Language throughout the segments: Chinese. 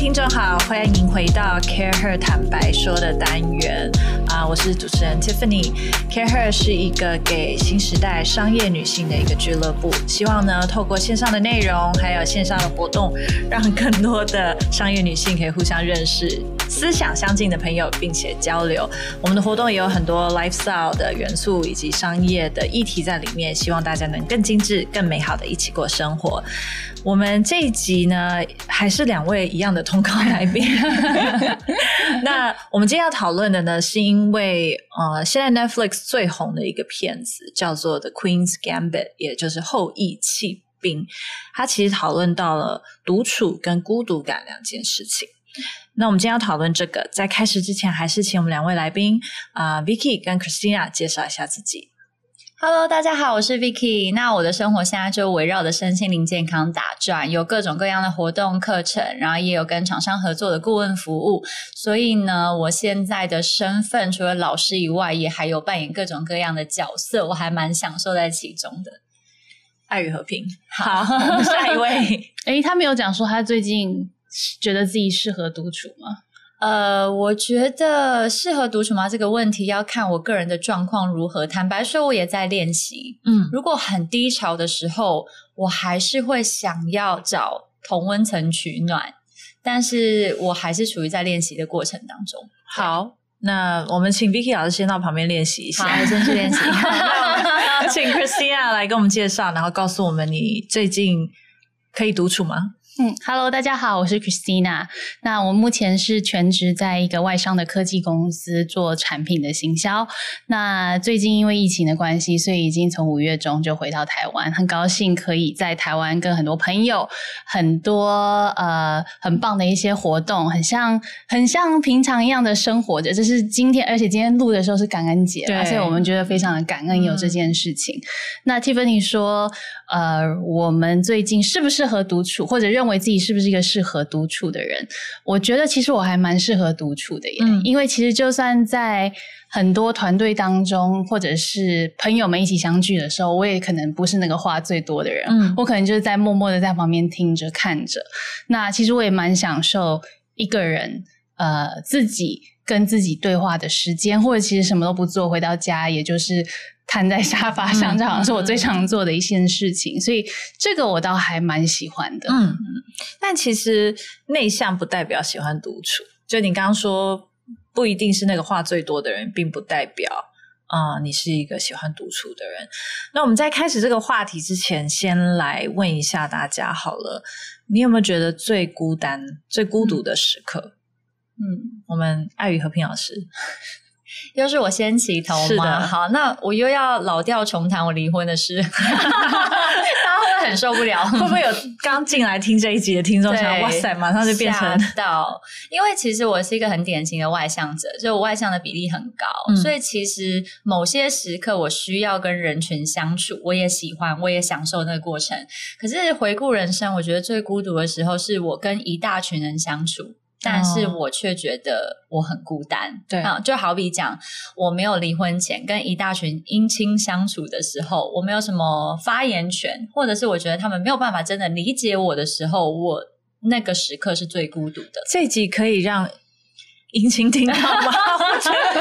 听众好，欢迎回到 Care Her 坦白说的单元啊，我是主持人 Tiffany。Care Her 是一个给新时代商业女性的一个俱乐部，希望呢透过线上的内容还有线上的活动，让更多的商业女性可以互相认识。思想相近的朋友，并且交流。我们的活动也有很多 lifestyle 的元素以及商业的议题在里面，希望大家能更精致、更美好的一起过生活。我们这一集呢，还是两位一样的通告来宾。那我们今天要讨论的呢，是因为呃，现在 Netflix 最红的一个片子叫做《The Queen's Gambit》，也就是后翼弃兵。它其实讨论到了独处跟孤独感两件事情。那我们今天要讨论这个，在开始之前，还是请我们两位来宾啊、呃、Vicky 跟 Christina 介绍一下自己。Hello，大家好，我是 Vicky。那我的生活现在就围绕着身心灵健康打转，有各种各样的活动课程，然后也有跟厂商合作的顾问服务。所以呢，我现在的身份除了老师以外，也还有扮演各种各样的角色，我还蛮享受在其中的。爱与和平，好，下一位。诶，他没有讲说他最近。觉得自己适合独处吗？呃，我觉得适合独处吗？这个问题要看我个人的状况如何。坦白说，我也在练习。嗯，如果很低潮的时候，我还是会想要找同温层取暖，但是我还是处于在练习的过程当中。好，那我们请 Vicky 老师先到旁边练习一下，好，先去练习。请 Christina 来给我们介绍，然后告诉我们你最近可以独处吗？嗯，Hello，大家好，我是 Christina。那我目前是全职在一个外商的科技公司做产品的行销。那最近因为疫情的关系，所以已经从五月中就回到台湾，很高兴可以在台湾跟很多朋友、很多呃很棒的一些活动，很像很像平常一样的生活着。这是今天，而且今天录的时候是感恩节，对，所以我们觉得非常的感恩有这件事情。嗯、那 Tiffany 说，呃，我们最近适不适合独处，或者认为自己是不是一个适合独处的人？我觉得其实我还蛮适合独处的耶，嗯、因为其实就算在很多团队当中，或者是朋友们一起相聚的时候，我也可能不是那个话最多的人，嗯、我可能就是在默默的在旁边听着看着。那其实我也蛮享受一个人，呃，自己跟自己对话的时间，或者其实什么都不做，回到家也就是。瘫在沙发上，这好像是我最常做的一件事情，嗯、所以这个我倒还蛮喜欢的。嗯，但其实内向不代表喜欢独处。就你刚刚说，不一定是那个话最多的人，并不代表啊、呃，你是一个喜欢独处的人。那我们在开始这个话题之前，先来问一下大家好了，你有没有觉得最孤单、最孤独的时刻？嗯，我们爱与和平老师。又是我先起头吗？好，那我又要老调重弹我离婚的事，大家会很受不了。会不会有刚进来听这一集的听众想，哇塞，马上就变成到？因为其实我是一个很典型的外向者，就我外向的比例很高，嗯、所以其实某些时刻我需要跟人群相处，我也喜欢，我也享受那个过程。可是回顾人生，我觉得最孤独的时候是我跟一大群人相处。但是我却觉得我很孤单，哦、对啊，就好比讲我没有离婚前跟一大群姻亲相处的时候，我没有什么发言权，或者是我觉得他们没有办法真的理解我的时候，我那个时刻是最孤独的。这集可以让姻亲听到吗？我觉得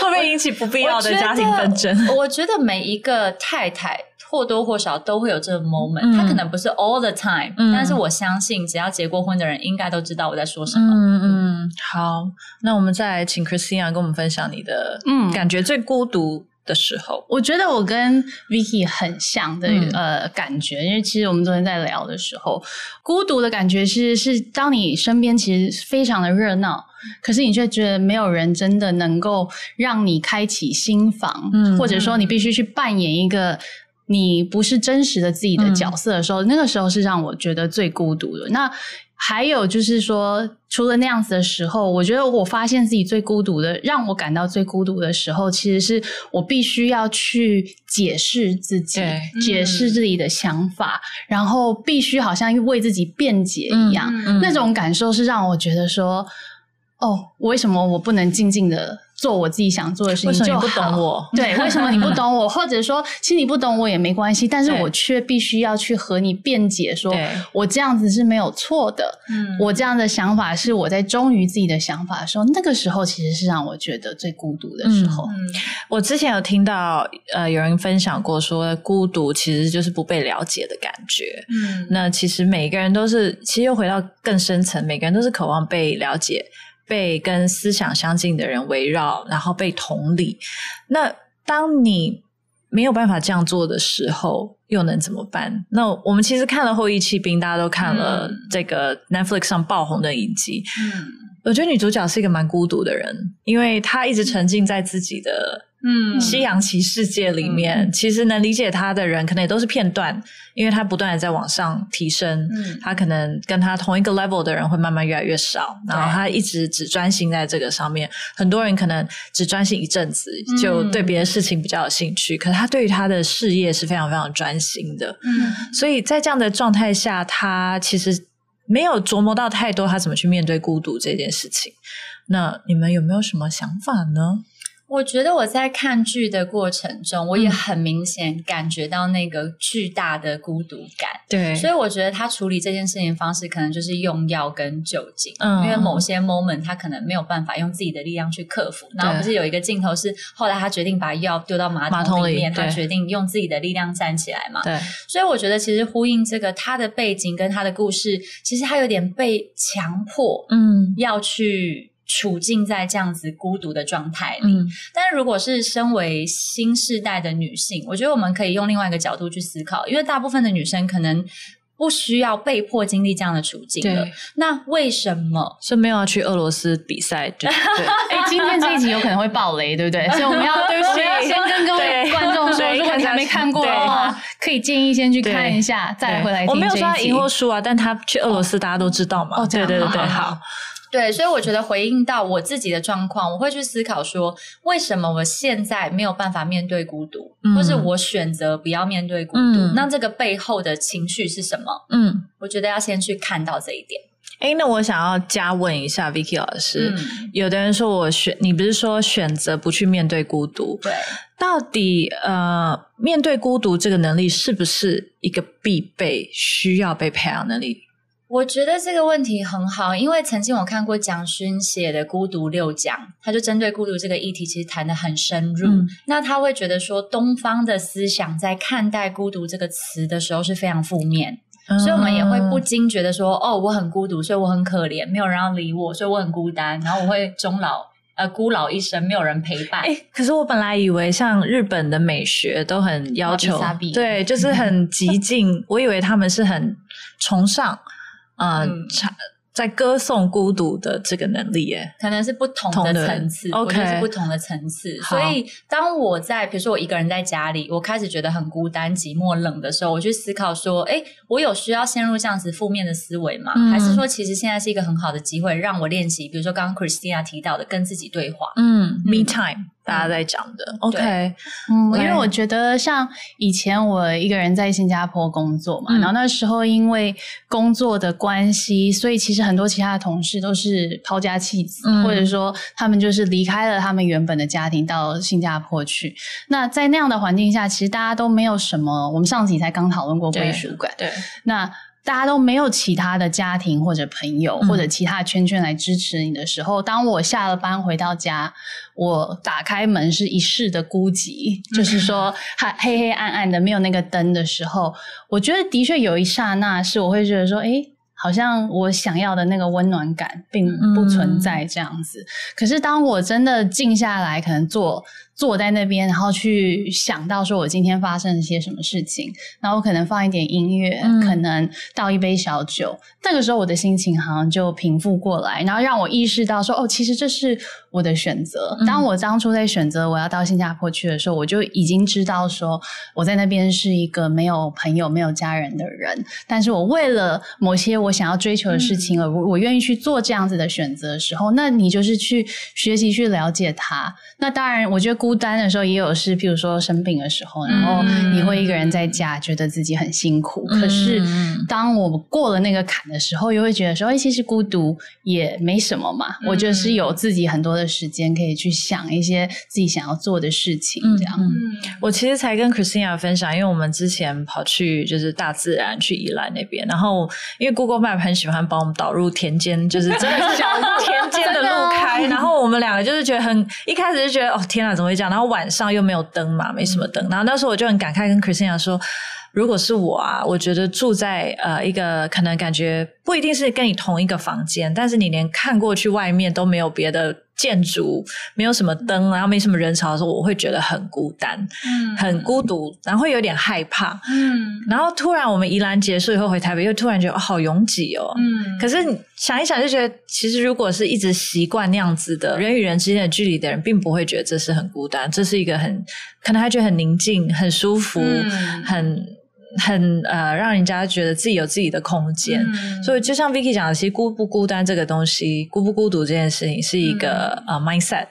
会不会引起不必要的家庭纷争？我觉得每一个太太。或多或少都会有这个 moment，他、嗯、可能不是 all the time，、嗯、但是我相信只要结过婚的人应该都知道我在说什么。嗯嗯，好，那我们再来请 Christina 跟我们分享你的嗯感觉最孤独的时候。嗯、我觉得我跟 Vicky 很像的、嗯、呃感觉，因为其实我们昨天在聊的时候，孤独的感觉是是当你身边其实非常的热闹，可是你却觉得没有人真的能够让你开启心房，嗯，或者说你必须去扮演一个。你不是真实的自己的角色的时候，嗯、那个时候是让我觉得最孤独的。那还有就是说，除了那样子的时候，我觉得我发现自己最孤独的，让我感到最孤独的时候，其实是我必须要去解释自己，解释自己的想法，嗯、然后必须好像为自己辩解一样。那种感受是让我觉得说，哦，为什么我不能静静的？做我自己想做的事情就好。为什么你不懂我？对，为什么你不懂我？或者说，其实你不懂我也没关系，但是我却必须要去和你辩解，说我这样子是没有错的。嗯，我这样的想法是我在忠于自己的想法的时候，那个时候其实是让我觉得最孤独的时候。嗯，我之前有听到呃有人分享过说，孤独其实就是不被了解的感觉。嗯，那其实每一个人都是，其实又回到更深层，每个人都是渴望被了解。被跟思想相近的人围绕，然后被同理。那当你没有办法这样做的时候，又能怎么办？那我们其实看了《后羿弃兵》，大家都看了这个 Netflix 上爆红的影集。嗯，我觉得女主角是一个蛮孤独的人，因为她一直沉浸在自己的。嗯，西洋棋世界里面，嗯、其实能理解他的人，可能也都是片段，因为他不断的在往上提升。嗯，他可能跟他同一个 level 的人会慢慢越来越少，然后他一直只专心在这个上面。很多人可能只专心一阵子，就对别的事情比较有兴趣，嗯、可是他对于他的事业是非常非常专心的。嗯，所以在这样的状态下，他其实没有琢磨到太多他怎么去面对孤独这件事情。那你们有没有什么想法呢？我觉得我在看剧的过程中，我也很明显感觉到那个巨大的孤独感。对，所以我觉得他处理这件事情方式，可能就是用药跟酒精。嗯，因为某些 moment 他可能没有办法用自己的力量去克服。然后不是有一个镜头是后来他决定把药丢到马桶里面，他决定用自己的力量站起来嘛？对。所以我觉得其实呼应这个他的背景跟他的故事，其实他有点被强迫，嗯，要去。处境在这样子孤独的状态里，嗯、但是如果是身为新世代的女性，我觉得我们可以用另外一个角度去思考，因为大部分的女生可能不需要被迫经历这样的处境的。对那为什么是没有要去俄罗斯比赛？对，哎、欸，今天这一集有可能会爆雷，对不对？所以我们要，对不起，先跟各位观众说，如果你还没看过的话，可以建议先去看一下，再回来听。我没有说他赢或输啊，但他去俄罗斯，大家都知道嘛。哦，对对对对，好。对，所以我觉得回应到我自己的状况，我会去思考说，为什么我现在没有办法面对孤独，嗯、或是我选择不要面对孤独？嗯、那这个背后的情绪是什么？嗯，我觉得要先去看到这一点。哎，那我想要加问一下 Vicky 老师，嗯、有的人说我选，你不是说选择不去面对孤独？对，到底呃，面对孤独这个能力是不是一个必备、需要被培养能力？我觉得这个问题很好，因为曾经我看过蒋勋写的《孤独六讲》，他就针对孤独这个议题，其实谈得很深入。嗯、那他会觉得说，东方的思想在看待“孤独”这个词的时候是非常负面，嗯、所以我们也会不禁觉得说：“哦，我很孤独，所以我很可怜，没有人要理我，所以我很孤单，然后我会终老，呃，孤老一生，没有人陪伴。”诶，可是我本来以为像日本的美学都很要求，对，就是很 激进，我以为他们是很崇尚。嗯，在歌颂孤独的这个能力，耶，可能是不同的层次，OK，是不同的层次。所以，当我在比如说我一个人在家里，我开始觉得很孤单、寂寞、冷的时候，我去思考说，哎，我有需要陷入这样子负面的思维吗？嗯、还是说，其实现在是一个很好的机会，让我练习，比如说刚刚 Christina 提到的，跟自己对话。嗯，嗯，Me time。大家在讲的，OK，嗯，因为我觉得像以前我一个人在新加坡工作嘛，嗯、然后那时候因为工作的关系，所以其实很多其他的同事都是抛家弃子，嗯、或者说他们就是离开了他们原本的家庭到新加坡去。那在那样的环境下，其实大家都没有什么，我们上集才刚讨论过归属感，对，那。大家都没有其他的家庭或者朋友或者其他圈圈来支持你的时候，嗯、当我下了班回到家，我打开门是一室的孤寂，嗯、就是说黑黑黑暗暗的，没有那个灯的时候，我觉得的确有一刹那是我会觉得说，诶，好像我想要的那个温暖感并不存在这样子。嗯、可是当我真的静下来，可能做。坐在那边，然后去想到说我今天发生了些什么事情，然后我可能放一点音乐，嗯、可能倒一杯小酒，那个时候我的心情好像就平复过来，然后让我意识到说，哦，其实这是我的选择。当我当初在选择我要到新加坡去的时候，我就已经知道说我在那边是一个没有朋友、没有家人的人，但是我为了某些我想要追求的事情而我我愿意去做这样子的选择的时候，那你就是去学习去了解他。那当然，我觉得孤孤单的时候，也有是，譬如说生病的时候，然后你会一个人在家，觉得自己很辛苦。嗯、可是当我过了那个坎的时候，又会觉得说，哎，其实孤独也没什么嘛。嗯、我就是有自己很多的时间可以去想一些自己想要做的事情。这样，嗯、我其实才跟 Christina 分享，因为我们之前跑去就是大自然去宜兰那边，然后因为 Google Map 很喜欢帮我们导入田间，就是真的是小田间的路开，然后我们两个就是觉得很一开始就觉得哦天啊，怎么会这样？然后晚上又没有灯嘛，没什么灯。然后那时候我就很感慨，跟 Christina 说，如果是我啊，我觉得住在呃一个可能感觉不一定是跟你同一个房间，但是你连看过去外面都没有别的。建筑没有什么灯，然后没什么人潮的时候，我会觉得很孤单，嗯，很孤独，然后会有点害怕，嗯。然后突然我们宜兰结束以后回台北，又突然觉得，哦，好拥挤哦，嗯。可是想一想就觉得，其实如果是一直习惯那样子的人与人之间的距离的人，并不会觉得这是很孤单，这是一个很可能他觉得很宁静、很舒服、嗯、很。很呃，让人家觉得自己有自己的空间，嗯、所以就像 Vicky 讲的，其实孤不孤单这个东西，孤不孤独这件事情，是一个、嗯、呃 mindset。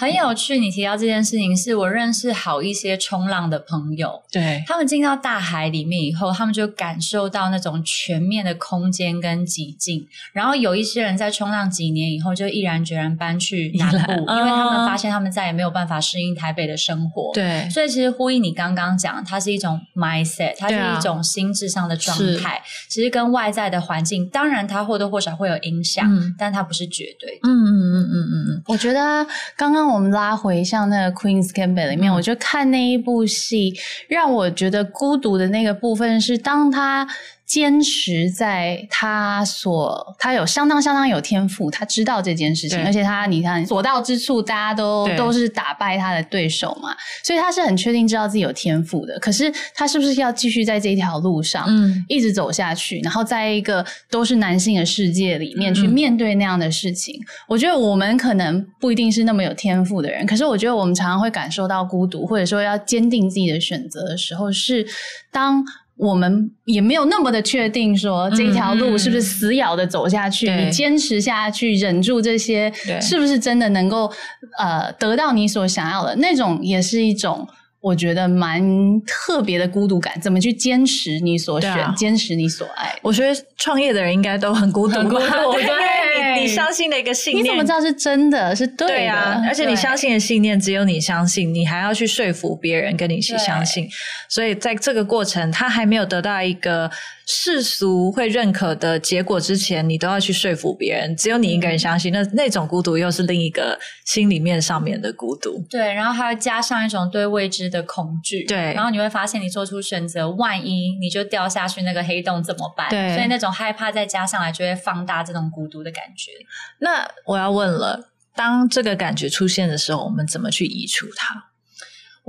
很有趣，你提到这件事情，是我认识好一些冲浪的朋友，对，他们进到大海里面以后，他们就感受到那种全面的空间跟寂静。然后有一些人在冲浪几年以后，就毅然决然搬去南部，因为他们发现他们再也没有办法适应台北的生活。对，所以其实呼应你刚刚讲，它是一种 mindset，它是一种心智上的状态。其实跟外在的环境，当然它或多或少会有影响，嗯、但它不是绝对的。嗯嗯嗯嗯嗯嗯，我觉得刚刚。我们拉回像那个 Queen's Gambit 里面，嗯、我就看那一部戏，让我觉得孤独的那个部分是当他。坚持在他所，他有相当相当有天赋，他知道这件事情，而且他你看所到之处，大家都都是打败他的对手嘛，所以他是很确定知道自己有天赋的。可是他是不是要继续在这条路上，嗯，一直走下去，然后在一个都是男性的世界里面去面对那样的事情？嗯、我觉得我们可能不一定是那么有天赋的人，可是我觉得我们常常会感受到孤独，或者说要坚定自己的选择的时候，是当。我们也没有那么的确定说这条路是不是死咬的走下去，嗯、你坚持下去，忍住这些，是不是真的能够呃得到你所想要的？那种也是一种我觉得蛮特别的孤独感。怎么去坚持你所选，啊、坚持你所爱？我觉得创业的人应该都很孤独，很孤独，对。你相信的一个信念，你怎么知道是真的？是对的，对啊，而且你相信的信念只有你相信，你还要去说服别人跟你一起相信。所以在这个过程，他还没有得到一个世俗会认可的结果之前，你都要去说服别人。只有你一个人相信，嗯、那那种孤独又是另一个心里面上面的孤独。对，然后还要加上一种对未知的恐惧。对，然后你会发现，你做出选择，万一你就掉下去那个黑洞怎么办？对，所以那种害怕再加上来，就会放大这种孤独的感觉。那我要问了，当这个感觉出现的时候，我们怎么去移除它？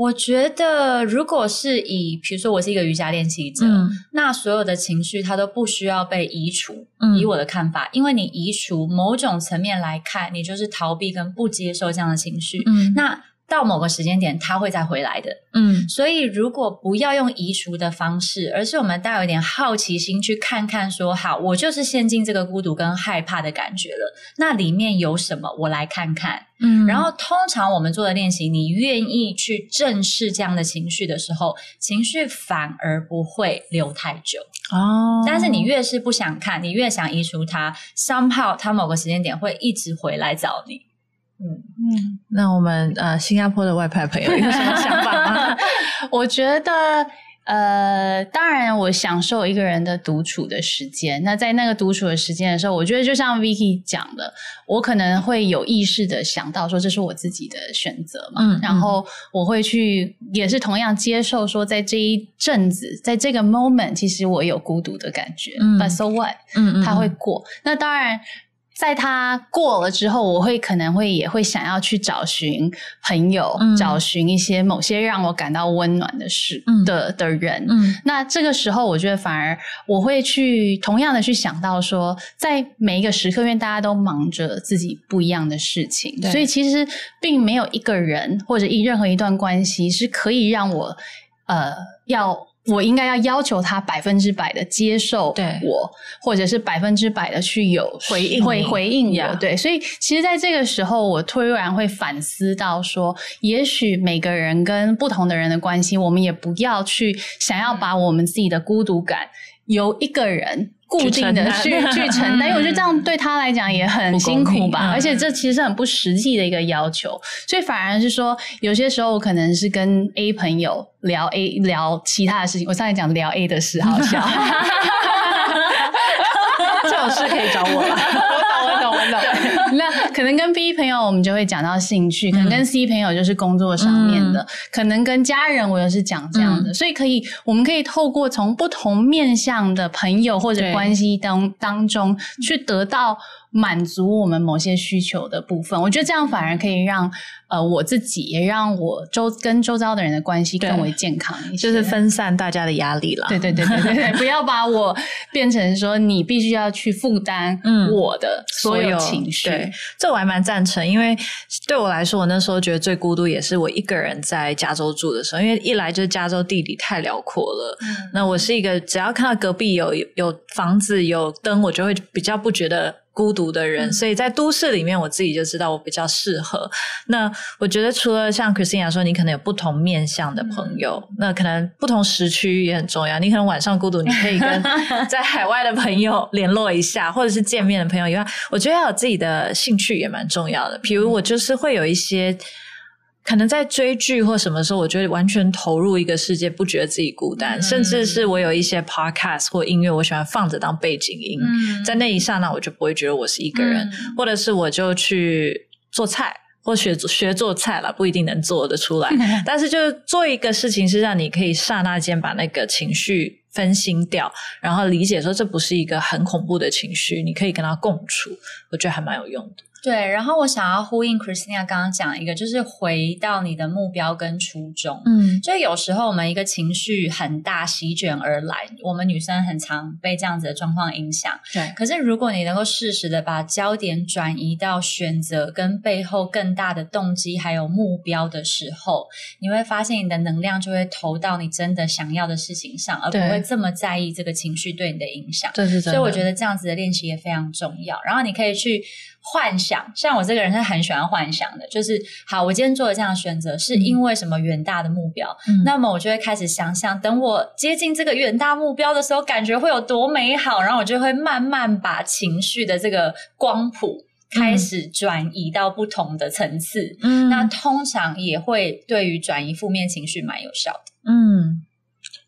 我觉得，如果是以，比如说我是一个瑜伽练习者，嗯、那所有的情绪它都不需要被移除。嗯、以我的看法，因为你移除某种层面来看，你就是逃避跟不接受这样的情绪。嗯，那。到某个时间点，他会再回来的。嗯，所以如果不要用移除的方式，而是我们带有一点好奇心去看看，说好，我就是陷进这个孤独跟害怕的感觉了。那里面有什么？我来看看。嗯，然后通常我们做的练习，你愿意去正视这样的情绪的时候，情绪反而不会留太久。哦，但是你越是不想看，你越想移除它，somehow 它某个时间点会一直回来找你。嗯嗯，那我们呃，新加坡的外派朋友有什么想法吗？我觉得呃，当然我享受一个人的独处的时间。那在那个独处的时间的时候，我觉得就像 Vicky 讲的，我可能会有意识的想到说，这是我自己的选择嘛。嗯，然后我会去，也是同样接受说，在这一阵子，在这个 moment，其实我有孤独的感觉。嗯，But so what？嗯嗯，它会过。那当然。在他过了之后，我会可能会也会想要去找寻朋友，嗯、找寻一些某些让我感到温暖的事、嗯、的的人。嗯，那这个时候，我觉得反而我会去同样的去想到说，在每一个时刻，因为大家都忙着自己不一样的事情，所以其实并没有一个人或者一任何一段关系是可以让我呃要。我应该要要求他百分之百的接受我，或者是百分之百的去有回应，会回应我。对，所以其实在这个时候，我突然会反思到说，也许每个人跟不同的人的关系，我们也不要去想要把我们自己的孤独感由一个人。固定的去去承担，因为我觉得这样对他来讲也很辛苦吧，而且这其实是很不实际的一个要求，所以反而是说，有些时候我可能是跟 A 朋友聊 A 聊其他的事情，我上次讲聊 A 的事，好笑，这种事可以找我了。那可能跟 B 朋友，我们就会讲到兴趣；可能跟 C 朋友就是工作上面的；嗯、可能跟家人，我又是讲这样的。嗯、所以可以，我们可以透过从不同面向的朋友或者关系当当中去得到。满足我们某些需求的部分，我觉得这样反而可以让呃我自己也让我周跟周遭的人的关系更为健康一些，就是分散大家的压力了。对对对对对，不要把我变成说你必须要去负担我的所有情绪。嗯、对，这我还蛮赞成，因为对我来说，我那时候觉得最孤独也是我一个人在加州住的时候，因为一来就是加州地理太辽阔了。嗯、那我是一个只要看到隔壁有有房子有灯，我就会比较不觉得。孤独的人，所以在都市里面，我自己就知道我比较适合。那我觉得，除了像 Christina 说，你可能有不同面向的朋友，嗯、那可能不同时区也很重要。你可能晚上孤独，你可以跟 在海外的朋友联络一下，或者是见面的朋友以外，我觉得要有自己的兴趣也蛮重要的。比如我就是会有一些。可能在追剧或什么时候，我觉得完全投入一个世界，不觉得自己孤单。嗯、甚至是我有一些 podcast 或音乐，我喜欢放着当背景音，嗯、在那一刹那，我就不会觉得我是一个人。嗯、或者是我就去做菜，或学学做菜了，不一定能做得出来。嗯、但是就做一个事情，是让你可以刹那间把那个情绪分心掉，然后理解说这不是一个很恐怖的情绪，你可以跟他共处。我觉得还蛮有用的。对，然后我想要呼应 Christina 刚刚讲一个，就是回到你的目标跟初衷。嗯，就有时候我们一个情绪很大席卷而来，我们女生很常被这样子的状况影响。对，可是如果你能够适时的把焦点转移到选择跟背后更大的动机还有目标的时候，你会发现你的能量就会投到你真的想要的事情上，而不会这么在意这个情绪对你的影响。对是。所以我觉得这样子的练习也非常重要。然后你可以去。幻想，像我这个人是很喜欢幻想的，就是好，我今天做了这样的选择是因为什么远大的目标，嗯、那么我就会开始想象，等我接近这个远大目标的时候，感觉会有多美好，然后我就会慢慢把情绪的这个光谱开始转移到不同的层次，嗯，那通常也会对于转移负面情绪蛮有效的，嗯。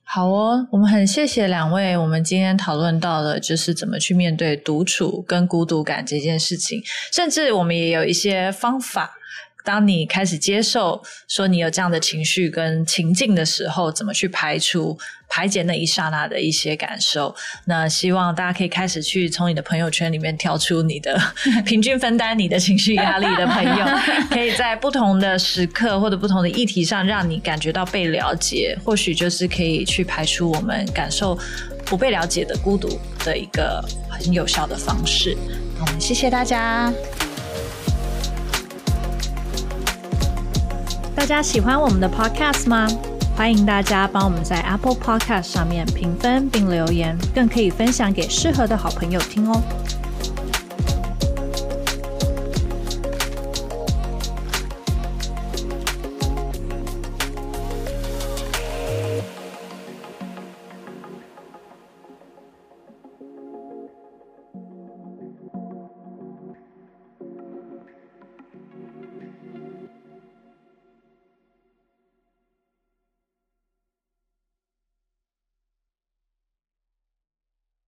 好哦，我们很谢谢两位。我们今天讨论到了，就是怎么去面对独处跟孤独感这件事情，甚至我们也有一些方法。当你开始接受说你有这样的情绪跟情境的时候，怎么去排除、排解那一刹那的一些感受？那希望大家可以开始去从你的朋友圈里面挑出你的 平均分担你的情绪压力的朋友，可以在不同的时刻或者不同的议题上，让你感觉到被了解。或许就是可以去排除我们感受不被了解的孤独的一个很有效的方式。我们谢谢大家。大家喜欢我们的 Podcast 吗？欢迎大家帮我们在 Apple Podcast 上面评分并留言，更可以分享给适合的好朋友听哦。